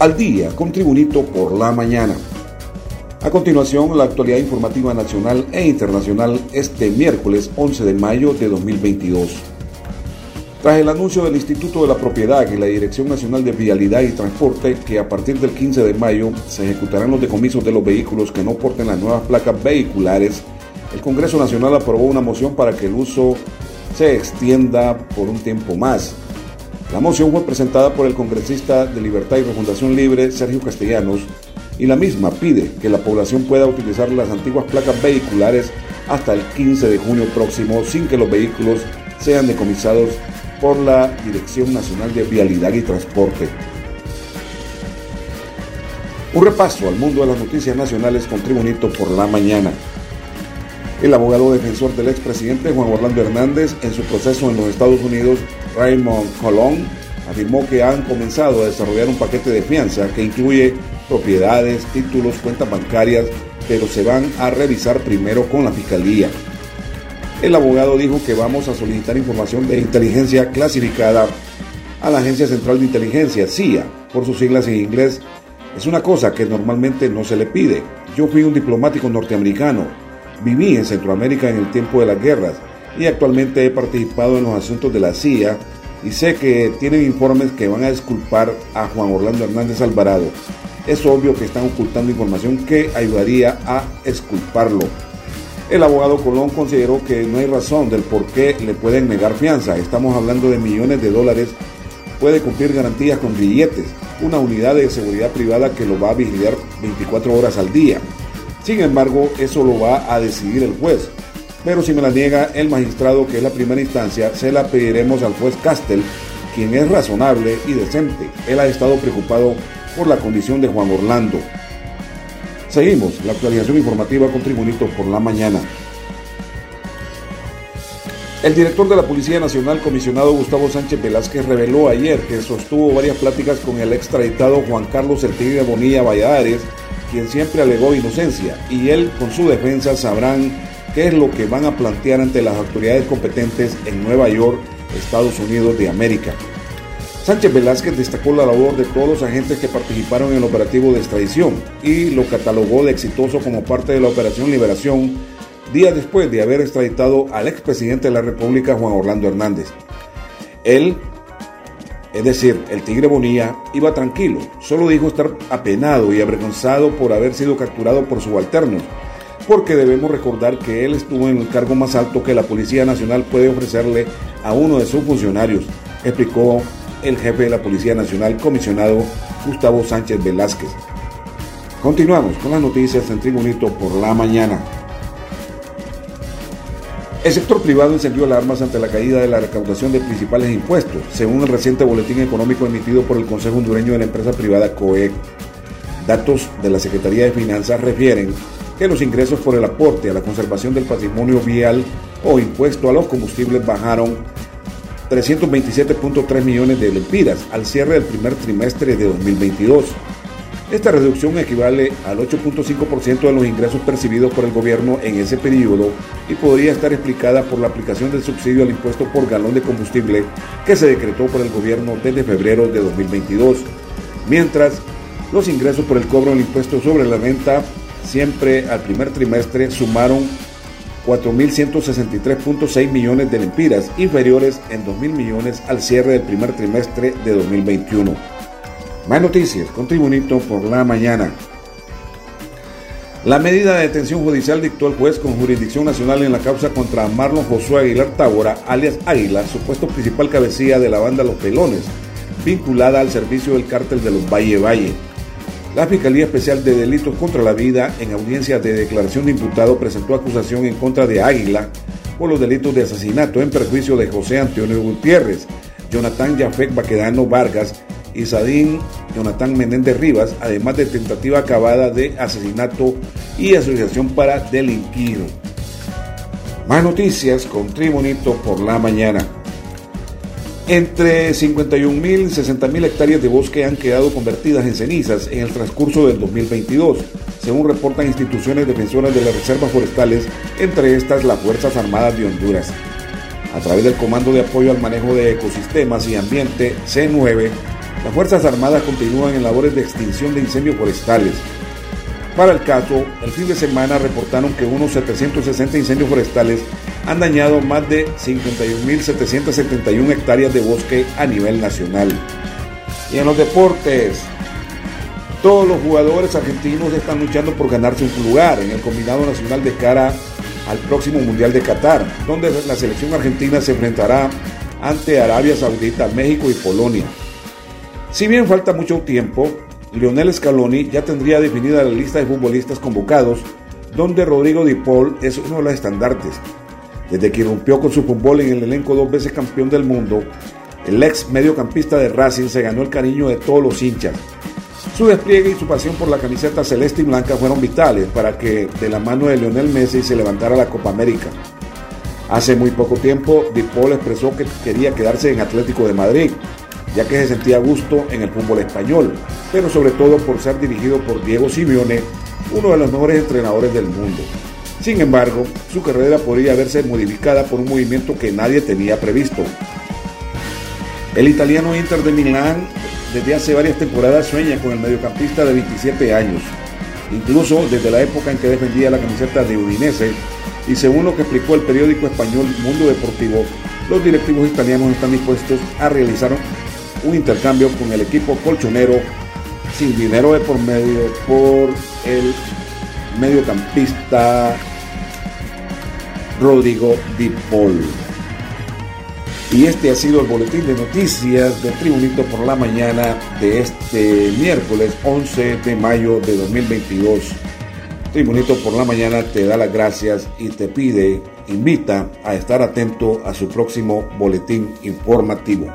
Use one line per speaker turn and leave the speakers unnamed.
al día con Tribunito por la mañana. A continuación, la actualidad informativa nacional e internacional este miércoles 11 de mayo de 2022. Tras el anuncio del Instituto de la Propiedad y la Dirección Nacional de Vialidad y Transporte que a partir del 15 de mayo se ejecutarán los decomisos de los vehículos que no porten las nuevas placas vehiculares, el Congreso Nacional aprobó una moción para que el uso se extienda por un tiempo más. La moción fue presentada por el congresista de Libertad y Refundación Libre, Sergio Castellanos, y la misma pide que la población pueda utilizar las antiguas placas vehiculares hasta el 15 de junio próximo sin que los vehículos sean decomisados por la Dirección Nacional de Vialidad y Transporte. Un repaso al mundo de las noticias nacionales con Tribunito por la mañana. El abogado defensor del expresidente Juan Orlando Hernández en su proceso en los Estados Unidos Raymond Colón afirmó que han comenzado a desarrollar un paquete de fianza que incluye propiedades, títulos, cuentas bancarias, pero se van a revisar primero con la fiscalía. El abogado dijo que vamos a solicitar información de inteligencia clasificada a la Agencia Central de Inteligencia, CIA, por sus siglas en inglés. Es una cosa que normalmente no se le pide. Yo fui un diplomático norteamericano, viví en Centroamérica en el tiempo de las guerras y actualmente he participado en los asuntos de la CIA y sé que tienen informes que van a disculpar a Juan Orlando Hernández Alvarado. Es obvio que están ocultando información que ayudaría a exculparlo. El abogado Colón consideró que no hay razón del por qué le pueden negar fianza. Estamos hablando de millones de dólares. Puede cumplir garantías con billetes, una unidad de seguridad privada que lo va a vigilar 24 horas al día. Sin embargo, eso lo va a decidir el juez. Pero si me la niega el magistrado, que es la primera instancia, se la pediremos al juez Castel, quien es razonable y decente. Él ha estado preocupado por la condición de Juan Orlando. Seguimos la actualización informativa con Tribunito por la mañana. El director de la Policía Nacional, comisionado Gustavo Sánchez Velázquez, reveló ayer que sostuvo varias pláticas con el extraditado Juan Carlos de Bonilla Valladares, quien siempre alegó inocencia, y él con su defensa sabrán qué es lo que van a plantear ante las autoridades competentes en Nueva York, Estados Unidos de América. Sánchez Velázquez destacó la labor de todos los agentes que participaron en el operativo de extradición y lo catalogó de exitoso como parte de la Operación Liberación, días después de haber extraditado al expresidente de la República, Juan Orlando Hernández. Él, es decir, el Tigre Bonilla, iba tranquilo, solo dijo estar apenado y avergonzado por haber sido capturado por subalternos porque debemos recordar que él estuvo en el cargo más alto que la Policía Nacional puede ofrecerle a uno de sus funcionarios, explicó el jefe de la Policía Nacional, comisionado Gustavo Sánchez Velázquez. Continuamos con las noticias en Tribunito por la mañana. El sector privado encendió alarmas ante la caída de la recaudación de principales impuestos, según el reciente boletín económico emitido por el Consejo Hondureño de la empresa privada COEC. Datos de la Secretaría de Finanzas refieren que los ingresos por el aporte a la conservación del patrimonio vial o impuesto a los combustibles bajaron 327.3 millones de lempiras al cierre del primer trimestre de 2022. Esta reducción equivale al 8.5% de los ingresos percibidos por el gobierno en ese periodo y podría estar explicada por la aplicación del subsidio al impuesto por galón de combustible que se decretó por el gobierno desde febrero de 2022. Mientras, los ingresos por el cobro del impuesto sobre la renta siempre al primer trimestre sumaron 4.163.6 millones de lempiras, inferiores en 2.000 millones al cierre del primer trimestre de 2021. Más noticias con Tribunito por la mañana. La medida de detención judicial dictó el juez con jurisdicción nacional en la causa contra Marlon Josué Aguilar Tábora, alias Águila, supuesto principal cabecilla de la banda Los Pelones, vinculada al servicio del cártel de los Valle Valle. La Fiscalía Especial de Delitos contra la Vida, en audiencia de declaración de imputado, presentó acusación en contra de Águila por los delitos de asesinato en perjuicio de José Antonio Gutiérrez, Jonathan Jafek Baquedano Vargas y Sadín Jonathan Menéndez Rivas, además de tentativa acabada de asesinato y asociación para delinquir. Más noticias con Tribunito por la mañana. Entre 51.000 y 60.000 hectáreas de bosque han quedado convertidas en cenizas en el transcurso del 2022, según reportan instituciones defensoras de las reservas forestales, entre estas las Fuerzas Armadas de Honduras. A través del Comando de Apoyo al Manejo de Ecosistemas y Ambiente, C9, Las Fuerzas Armadas continúan en labores de extinción de incendios forestales. Para el caso, el fin de semana reportaron que unos 760 incendios forestales han dañado más de 51.771 hectáreas de bosque a nivel nacional. Y en los deportes, todos los jugadores argentinos están luchando por ganarse un lugar en el combinado nacional de cara al próximo Mundial de Qatar, donde la selección argentina se enfrentará ante Arabia Saudita, México y Polonia. Si bien falta mucho tiempo, Lionel Scaloni ya tendría definida la lista de futbolistas convocados, donde Rodrigo Di Paul es uno de los estandartes. Desde que irrumpió con su fútbol en el elenco dos veces campeón del mundo, el ex mediocampista de Racing se ganó el cariño de todos los hinchas. Su despliegue y su pasión por la camiseta celeste y blanca fueron vitales para que de la mano de Lionel Messi se levantara la Copa América. Hace muy poco tiempo, Di Paul expresó que quería quedarse en Atlético de Madrid, ya que se sentía a gusto en el fútbol español, pero sobre todo por ser dirigido por Diego Simeone, uno de los mejores entrenadores del mundo. Sin embargo, su carrera podría verse modificada por un movimiento que nadie tenía previsto. El italiano Inter de Milán desde hace varias temporadas sueña con el mediocampista de 27 años, incluso desde la época en que defendía la camiseta de Udinese, y según lo que explicó el periódico español Mundo Deportivo, los directivos italianos están dispuestos a realizar un intercambio con el equipo colchonero sin dinero de por medio por el mediocampista Rodrigo Di Paul. Y este ha sido el boletín de noticias de Tribunito por la mañana de este miércoles 11 de mayo de 2022. Tribunito por la mañana te da las gracias y te pide, invita a estar atento a su próximo boletín informativo.